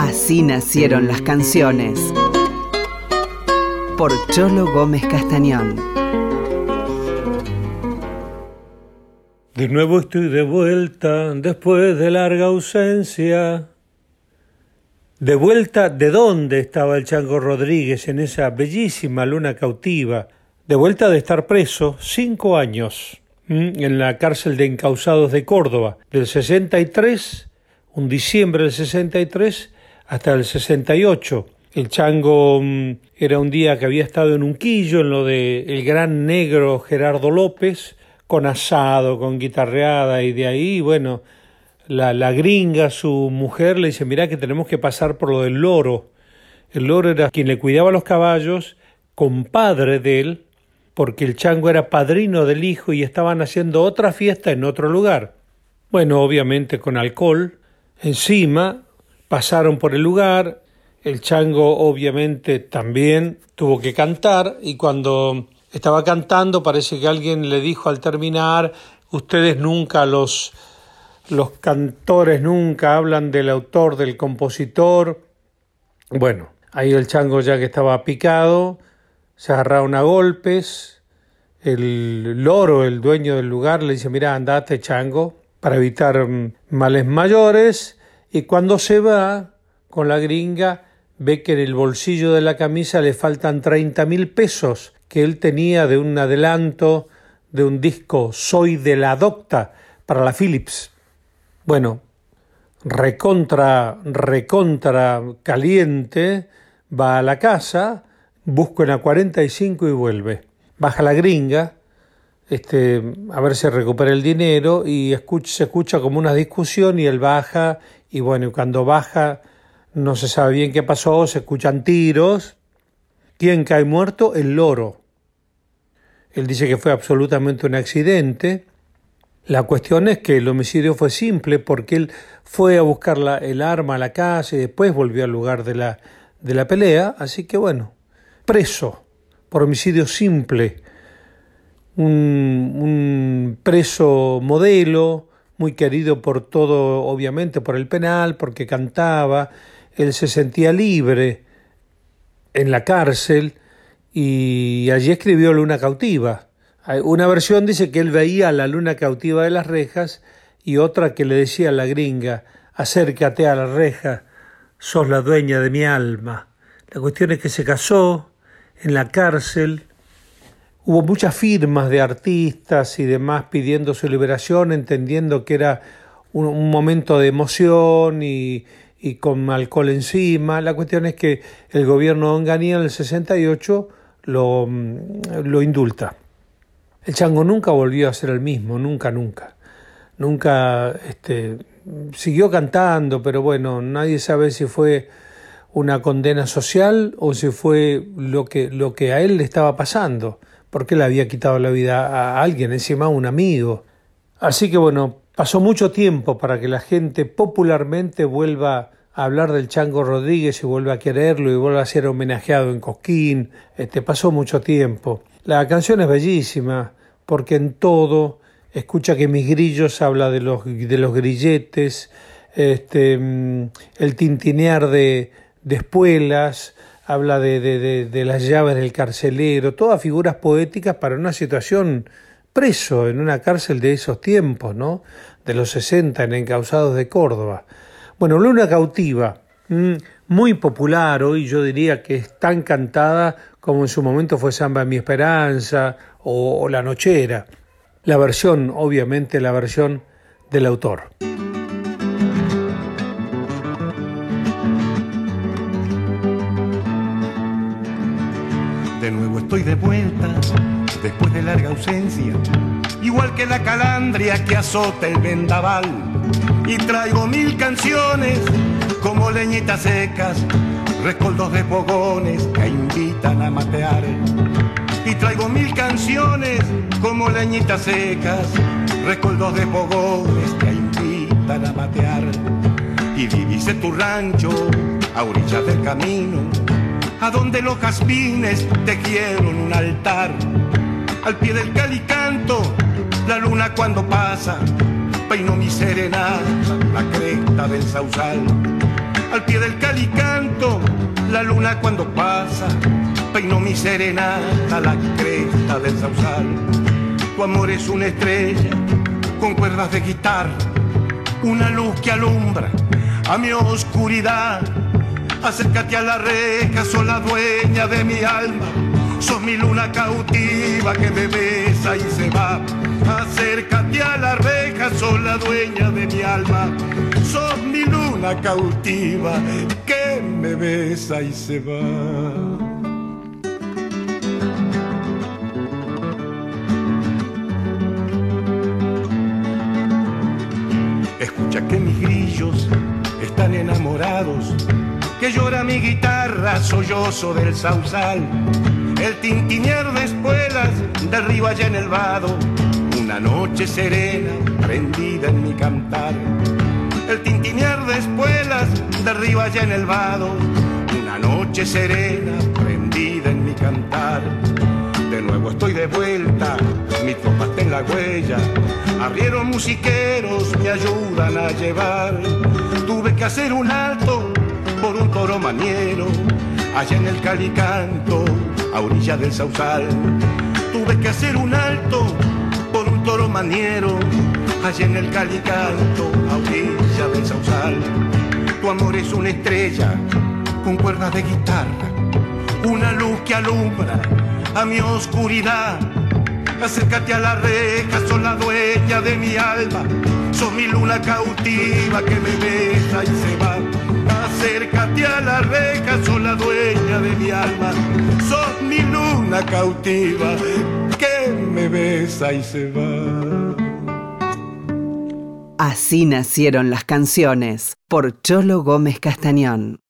Así nacieron las canciones. Por Cholo Gómez Castañón. De nuevo estoy de vuelta después de larga ausencia. De vuelta, ¿de dónde estaba el Chango Rodríguez en esa bellísima luna cautiva? De vuelta de estar preso cinco años en la cárcel de encausados de Córdoba, del 63, un diciembre del 63, hasta el 68. El chango mm, era un día que había estado en un quillo, en lo de el gran negro Gerardo López, con asado, con guitarreada, y de ahí, bueno, la, la gringa, su mujer, le dice, mira que tenemos que pasar por lo del loro. El loro era quien le cuidaba los caballos, compadre de él, porque el chango era padrino del hijo y estaban haciendo otra fiesta en otro lugar. Bueno, obviamente con alcohol. Encima pasaron por el lugar, el chango obviamente también tuvo que cantar y cuando estaba cantando parece que alguien le dijo al terminar, ustedes nunca los los cantores nunca hablan del autor, del compositor. Bueno, ahí el chango ya que estaba picado, se agarraron a golpes, el loro, el dueño del lugar, le dice, mira, andate chango, para evitar mm, males mayores, y cuando se va con la gringa, ve que en el bolsillo de la camisa le faltan treinta mil pesos que él tenía de un adelanto de un disco Soy de la Docta para la Philips. Bueno, recontra, recontra caliente, va a la casa, busca en la 45 y vuelve. Baja la gringa, este, a ver si recupera el dinero y escucha, se escucha como una discusión y él baja y bueno, cuando baja no se sabe bien qué pasó, se escuchan tiros. ¿Quién cae muerto? El loro. Él dice que fue absolutamente un accidente. La cuestión es que el homicidio fue simple porque él fue a buscar la, el arma a la casa y después volvió al lugar de la, de la pelea. Así que bueno, preso por homicidio simple. Un, preso modelo, muy querido por todo, obviamente, por el penal, porque cantaba, él se sentía libre en la cárcel y allí escribió Luna Cautiva. Una versión dice que él veía a la luna cautiva de las rejas y otra que le decía a la gringa, acércate a la reja, sos la dueña de mi alma. La cuestión es que se casó en la cárcel, hubo muchas firmas de artistas y demás pidiendo su liberación, entendiendo que era un, momento de emoción y, y con alcohol encima. La cuestión es que el gobierno de Onganía en el 68 lo, lo indulta. El chango nunca volvió a ser el mismo, nunca, nunca. Nunca este, siguió cantando, pero bueno, nadie sabe si fue una condena social o si fue lo que, lo que a él le estaba pasando, porque le había quitado la vida a alguien, encima a un amigo. Así que bueno, pasó mucho tiempo para que la gente popularmente vuelva a hablar del Chango Rodríguez y vuelva a quererlo y vuelva a ser homenajeado en Cosquín. Este, pasó mucho tiempo. La canción es bellísima porque en todo escucha que mis grillos habla de los, de los grilletes, este, el tintinear de, de espuelas, habla de, de, de, las llaves del carcelero, todas figuras poéticas para una situación preso en una cárcel de esos tiempos, ¿no? De los 60 en Encausados de Córdoba. Bueno, Luna Cautiva, muy popular hoy, yo diría que es tan cantada como en su momento fue Samba mi Esperanza o, o La Nochera. La versión, obviamente, la versión del autor. Después de larga ausencia, igual que la calandria que azota el vendaval. Y traigo mil canciones como leñitas secas, rescoldos de fogones que invitan a matear. Y traigo mil canciones como leñitas secas, rescoldos de fogones que invitan a matear. Y divise tu rancho a orillas del camino, a donde los jazmines tejieron un altar. Al pie del calicanto, la luna cuando pasa, peino mi serenata, la cresta del sausal al pie del calicanto, la luna cuando pasa, peino mi serenata la cresta del sausal. Tu amor es una estrella con cuerdas de guitarra, una luz que alumbra a mi oscuridad. Acércate a la reja, sos la dueña de mi alma, sos mi luna cautiva que me besa y se va. Acércate a la reja, sos la dueña de mi alma, sos mi luna cautiva que me besa y se va. Escucha que mis grillos están enamorados, que llora mi guitarra sollozo del sausal, el tintinear de espuelas derriba ya en el vado, una noche serena prendida en mi cantar. El tintinear de espuelas derriba ya en el vado, una noche serena prendida en mi cantar. De nuevo estoy de vuelta, mi tropa está en la huella. Abrieron musiqueros, me ayudan a llevar. Tuve que hacer un alto por un toro maniero, allá en el calicanto, a orilla del sausal. Tuve que hacer un alto por un toro maniero, allá en el calicanto, a orilla del sausal. Tu amor es una estrella con cuerdas de guitarra, una luz que alumbra a mi oscuridad. Acércate a la reja, sos la dueña de mi alma, sos mi luna cautiva que me besa y se va. Acércate a la reja, sos la dueña de mi alma, sos mi luna cautiva que me besa y se va. Así nacieron las canciones por Cholo Gómez Castañón.